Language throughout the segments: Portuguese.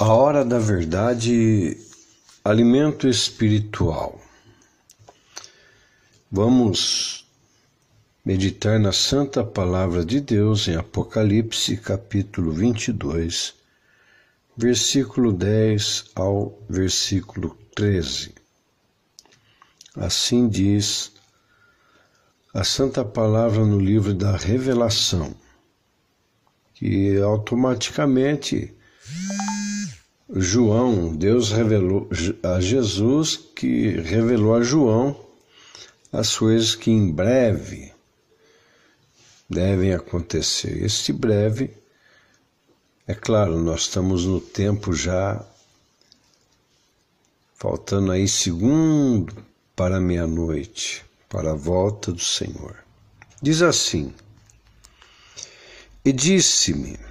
A hora da verdade, alimento espiritual. Vamos meditar na santa palavra de Deus em Apocalipse, capítulo 22, versículo 10 ao versículo 13. Assim diz a santa palavra no livro da Revelação, que automaticamente João, Deus revelou a Jesus que revelou a João as coisas que em breve devem acontecer. Este breve, é claro, nós estamos no tempo já faltando aí segundo para meia-noite, para a volta do Senhor. Diz assim: E disse-me: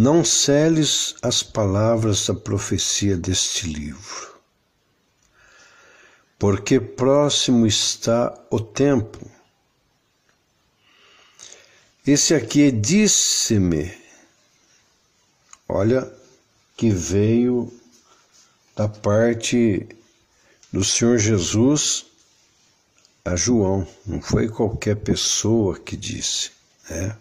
não celes as palavras da profecia deste livro, porque próximo está o tempo. Esse aqui é disse-me, olha, que veio da parte do Senhor Jesus a João, não foi qualquer pessoa que disse, né?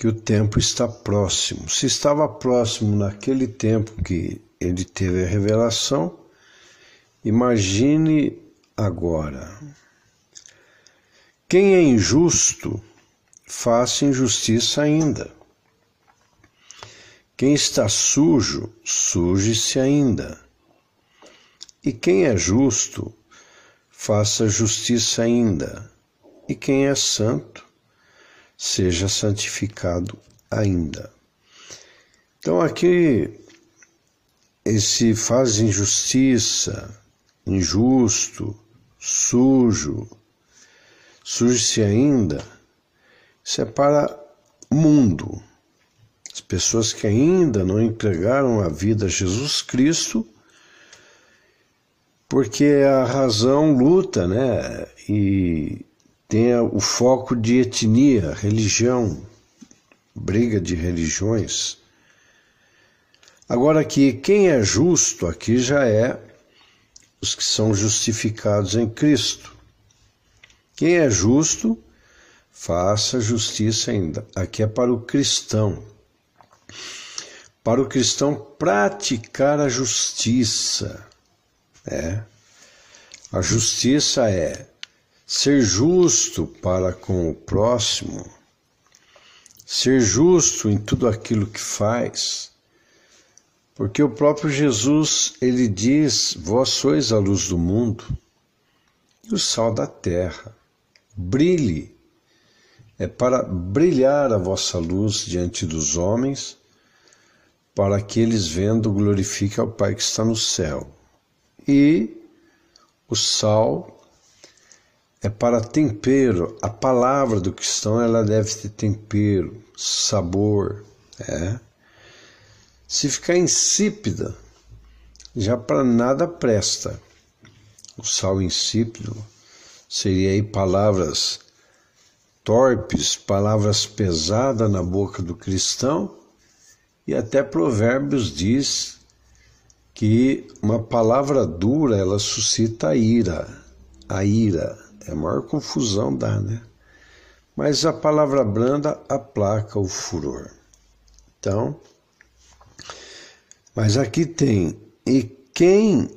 Que o tempo está próximo. Se estava próximo naquele tempo que ele teve a revelação, imagine agora. Quem é injusto, faça injustiça ainda. Quem está sujo, suje-se ainda. E quem é justo, faça justiça ainda. E quem é santo, seja santificado ainda. Então aqui esse faz injustiça, injusto, sujo, surge-se ainda, isso é mundo. As pessoas que ainda não entregaram a vida a Jesus Cristo, porque a razão luta, né? E tem o foco de etnia, religião, briga de religiões. Agora aqui, quem é justo aqui já é os que são justificados em Cristo. Quem é justo, faça justiça ainda. Aqui é para o cristão. Para o cristão praticar a justiça. É. A justiça é ser justo para com o próximo, ser justo em tudo aquilo que faz, porque o próprio Jesus, ele diz: Vós sois a luz do mundo e o sal da terra. Brilhe, é para brilhar a vossa luz diante dos homens, para que eles vendo glorifiquem ao Pai que está no céu. E o sal é para tempero. A palavra do cristão ela deve ter tempero, sabor. É. Se ficar insípida, já para nada presta. O sal insípido seria aí palavras torpes, palavras pesadas na boca do cristão, e até Provérbios diz que uma palavra dura ela suscita a ira, a ira. É a maior confusão dá, né? Mas a palavra branda aplaca o furor. Então, mas aqui tem, e quem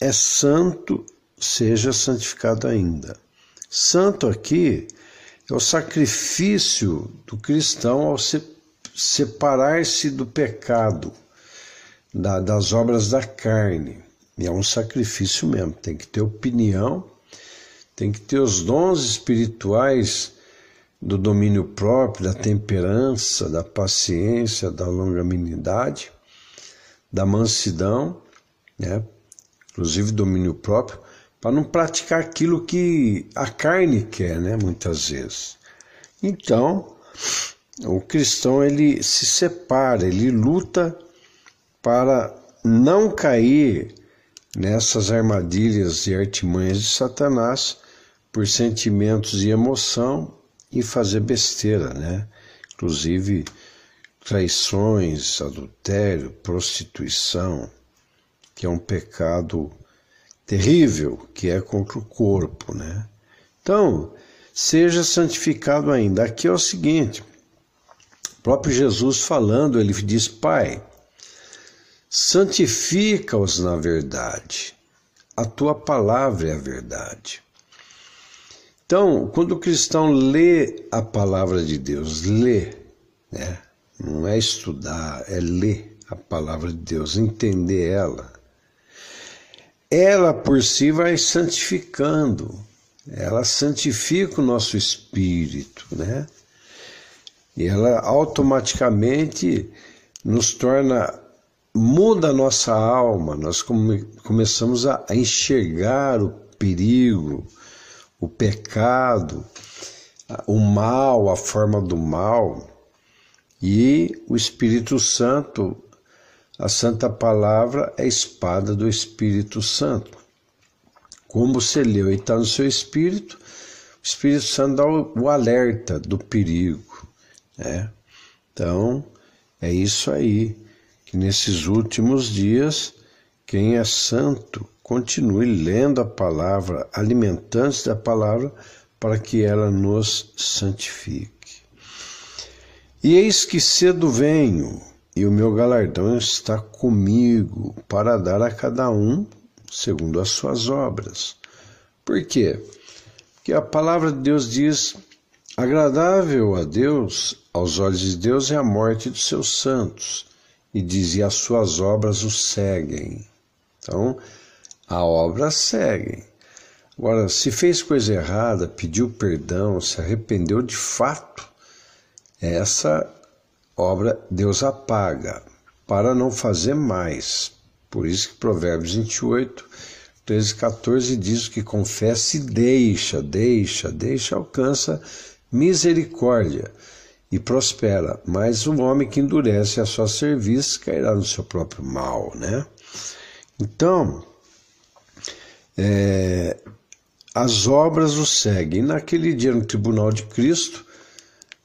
é santo, seja santificado ainda. Santo aqui é o sacrifício do cristão ao se, separar-se do pecado, da, das obras da carne. E é um sacrifício mesmo, tem que ter opinião tem que ter os dons espirituais do domínio próprio, da temperança, da paciência, da longanimidade, da mansidão, né? inclusive domínio próprio, para não praticar aquilo que a carne quer, né? muitas vezes. Então, o cristão ele se separa, ele luta para não cair nessas armadilhas e artimanhas de Satanás por sentimentos e emoção e fazer besteira, né? Inclusive, traições, adultério, prostituição, que é um pecado terrível, que é contra o corpo, né? Então, seja santificado ainda. Aqui é o seguinte, o próprio Jesus falando, ele diz: Pai, santifica-os na verdade, a tua palavra é a verdade. Então, quando o cristão lê a palavra de Deus, lê, né? não é estudar, é ler a palavra de Deus, entender ela, ela por si vai santificando, ela santifica o nosso espírito, né? E ela automaticamente nos torna, muda a nossa alma, nós come, começamos a, a enxergar o perigo, o pecado, o mal, a forma do mal, e o Espírito Santo, a Santa Palavra é a espada do Espírito Santo. Como você leu e está no seu espírito, o Espírito Santo dá o, o alerta do perigo. Né? Então, é isso aí, que nesses últimos dias, quem é santo, continue lendo a palavra, alimentando-se da palavra, para que ela nos santifique. E eis que cedo venho, e o meu galardão está comigo, para dar a cada um segundo as suas obras. Por quê? Porque a palavra de Deus diz: agradável a Deus, aos olhos de Deus, é a morte dos seus santos, e diz: e as suas obras o seguem. Então, a obra segue. Agora, se fez coisa errada, pediu perdão, se arrependeu de fato, essa obra Deus apaga para não fazer mais. Por isso que Provérbios 28, 13 14 diz que confessa e deixa, deixa, deixa, alcança misericórdia e prospera. Mas o homem que endurece a sua serviço cairá no seu próprio mal, né? Então, é, as obras o seguem. Naquele dia, no tribunal de Cristo,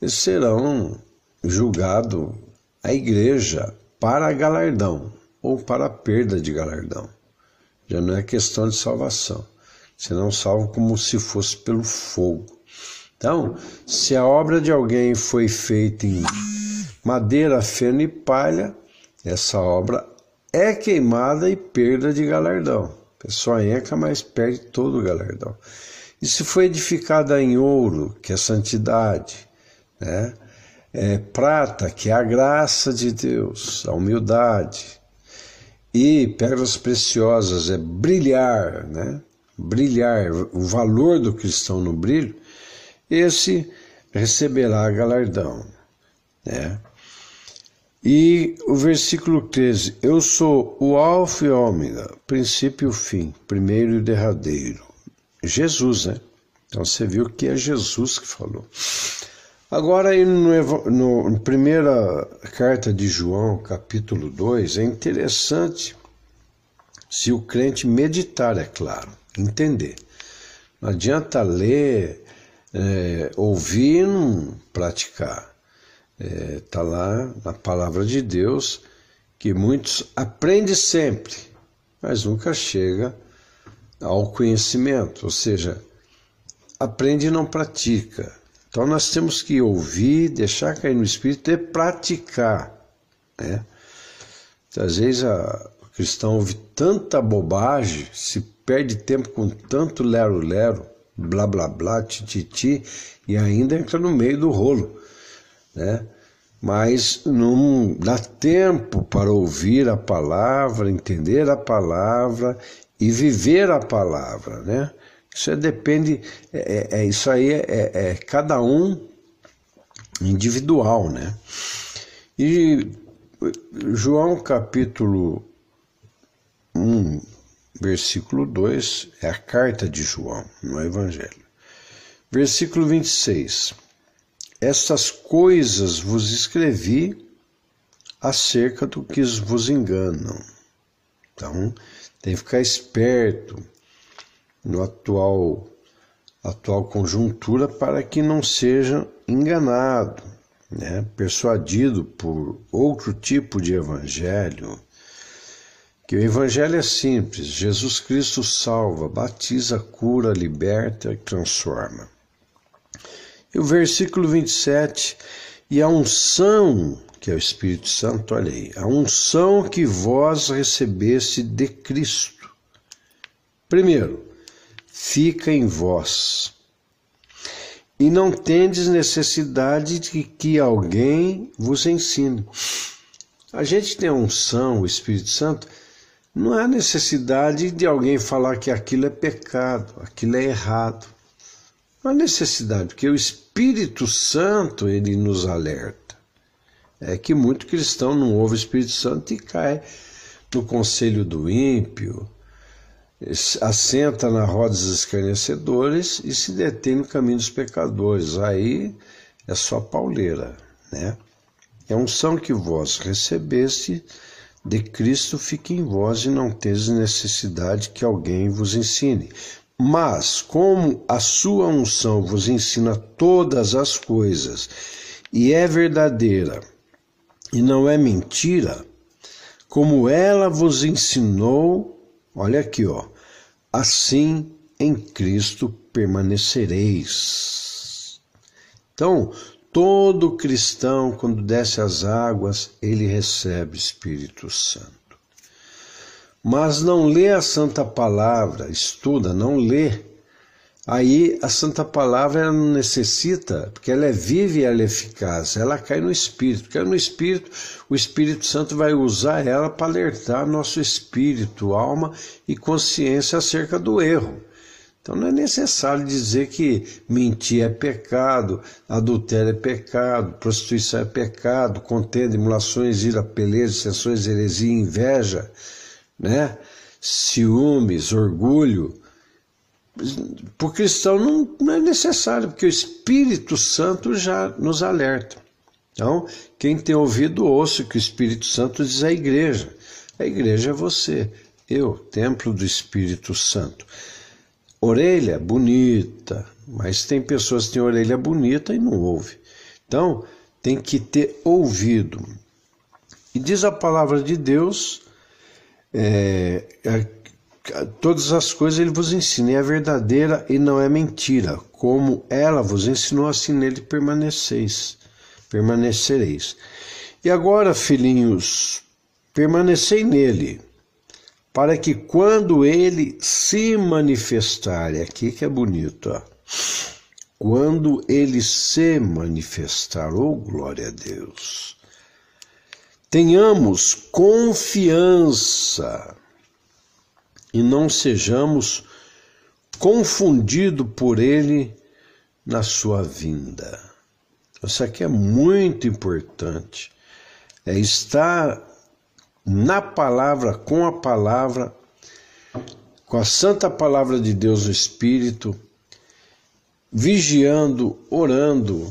serão julgado a igreja para galardão ou para perda de galardão. Já não é questão de salvação. Serão salvos como se fosse pelo fogo. Então, se a obra de alguém foi feita em madeira, feno e palha, essa obra é queimada e perda de galardão. Pessoa entra, mas perde todo o galardão. E se foi edificada em ouro, que é santidade, né? É, prata, que é a graça de Deus, a humildade, e pedras preciosas é brilhar, né? Brilhar, o valor do cristão no brilho, esse receberá galardão, né? E o versículo 13: Eu sou o Alfa e Ômega, princípio e fim, primeiro e derradeiro. Jesus, né? Então você viu que é Jesus que falou. Agora, aí no, no, na primeira carta de João, capítulo 2, é interessante se o crente meditar, é claro, entender. Não adianta ler, é, ouvir e não praticar. Está é, tá lá na palavra de Deus que muitos aprendem sempre, mas nunca chega ao conhecimento, ou seja, aprende e não pratica. Então nós temos que ouvir, deixar cair no espírito e praticar. Né? Às vezes a, o cristão ouve tanta bobagem, se perde tempo com tanto lero-lero, blá blá blá, tititi, e ainda entra no meio do rolo. Né? Mas não dá tempo para ouvir a palavra, entender a palavra e viver a palavra, né? Isso é, depende, é, é, é isso aí é, é, é, cada um individual, né? E João capítulo 1, versículo 2, é a carta de João no Evangelho. Versículo 26. Estas coisas vos escrevi acerca do que vos enganam. Então, tem que ficar esperto no atual atual conjuntura para que não seja enganado, né, persuadido por outro tipo de evangelho, que o evangelho é simples: Jesus Cristo salva, batiza, cura, liberta e transforma. E o versículo 27, e a unção, que é o Espírito Santo, olha aí, a unção que vós recebesse de Cristo. Primeiro, fica em vós e não tendes necessidade de que alguém vos ensine. A gente tem a unção, o Espírito Santo, não há necessidade de alguém falar que aquilo é pecado, aquilo é errado. Há necessidade, porque o Espírito Santo ele nos alerta. É que muito cristão não ouve o Espírito Santo e cai no conselho do ímpio, assenta na roda dos escarnecedores e se detém no caminho dos pecadores. Aí é só pauleira, né? É unção que vós recebeste de Cristo fique em vós e não tendes necessidade que alguém vos ensine. Mas, como a sua unção vos ensina todas as coisas e é verdadeira e não é mentira, como ela vos ensinou, olha aqui, ó, assim em Cristo permanecereis. Então, todo cristão, quando desce as águas, ele recebe Espírito Santo. Mas não lê a Santa Palavra, estuda, não lê. Aí a Santa Palavra ela não necessita, porque ela é viva e ela é eficaz, ela cai no Espírito, porque no Espírito, o Espírito Santo vai usar ela para alertar nosso espírito, alma e consciência acerca do erro. Então não é necessário dizer que mentir é pecado, adultério é pecado, prostituição é pecado, contenda, emulações, ira, peleja, sessões, heresia, inveja, né? ciúmes, orgulho. Para o cristão não, não é necessário, porque o Espírito Santo já nos alerta. Então, quem tem ouvido, ouça que o Espírito Santo diz à igreja. A igreja é você, eu, templo do Espírito Santo. Orelha bonita, mas tem pessoas que têm orelha bonita e não ouve. Então, tem que ter ouvido. E diz a palavra de Deus, é, é, todas as coisas ele vos ensina, é verdadeira e não é mentira. Como ela vos ensinou, assim nele permaneceis, permanecereis. E agora, filhinhos, permanecei nele para que quando ele se manifestar, é aqui que é bonito, ó, quando ele se manifestar, oh glória a Deus, tenhamos confiança e não sejamos confundidos por ele na sua vinda. Isso aqui é muito importante. É estar na palavra, com a palavra, com a santa palavra de Deus no Espírito, vigiando, orando,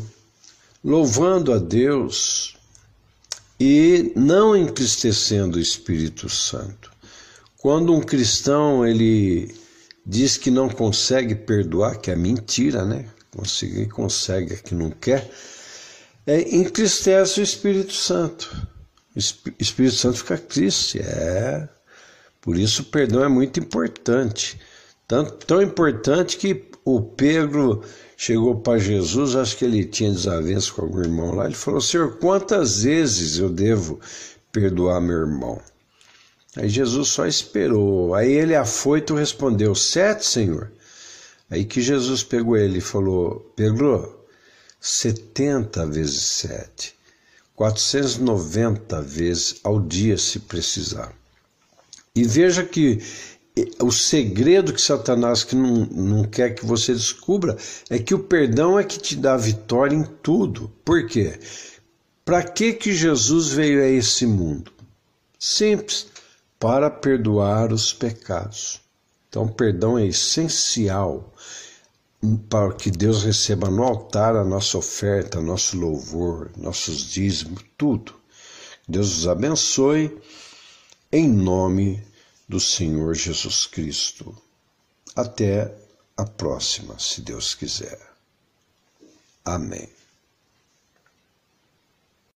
louvando a Deus e não entristecendo o Espírito Santo. Quando um cristão ele diz que não consegue perdoar, que é mentira, né? Conseguir consegue, que não quer, é, entristece o Espírito Santo. O Espírito Santo fica triste. É. Por isso o perdão é muito importante. Tanto, tão importante que o Pedro chegou para Jesus, acho que ele tinha desavença com algum irmão lá. Ele falou: Senhor, quantas vezes eu devo perdoar meu irmão? Aí Jesus só esperou. Aí ele afoito respondeu: Sete, Senhor. Aí que Jesus pegou ele e falou: Pedro, setenta vezes sete. 490 vezes ao dia, se precisar. E veja que o segredo que Satanás que não, não quer que você descubra é que o perdão é que te dá vitória em tudo. Por quê? Para que, que Jesus veio a esse mundo? Simples, para perdoar os pecados. Então, perdão é essencial para que Deus receba no altar a nossa oferta, nosso louvor, nossos dízimos, tudo. Deus os abençoe em nome do Senhor Jesus Cristo. Até a próxima, se Deus quiser. Amém.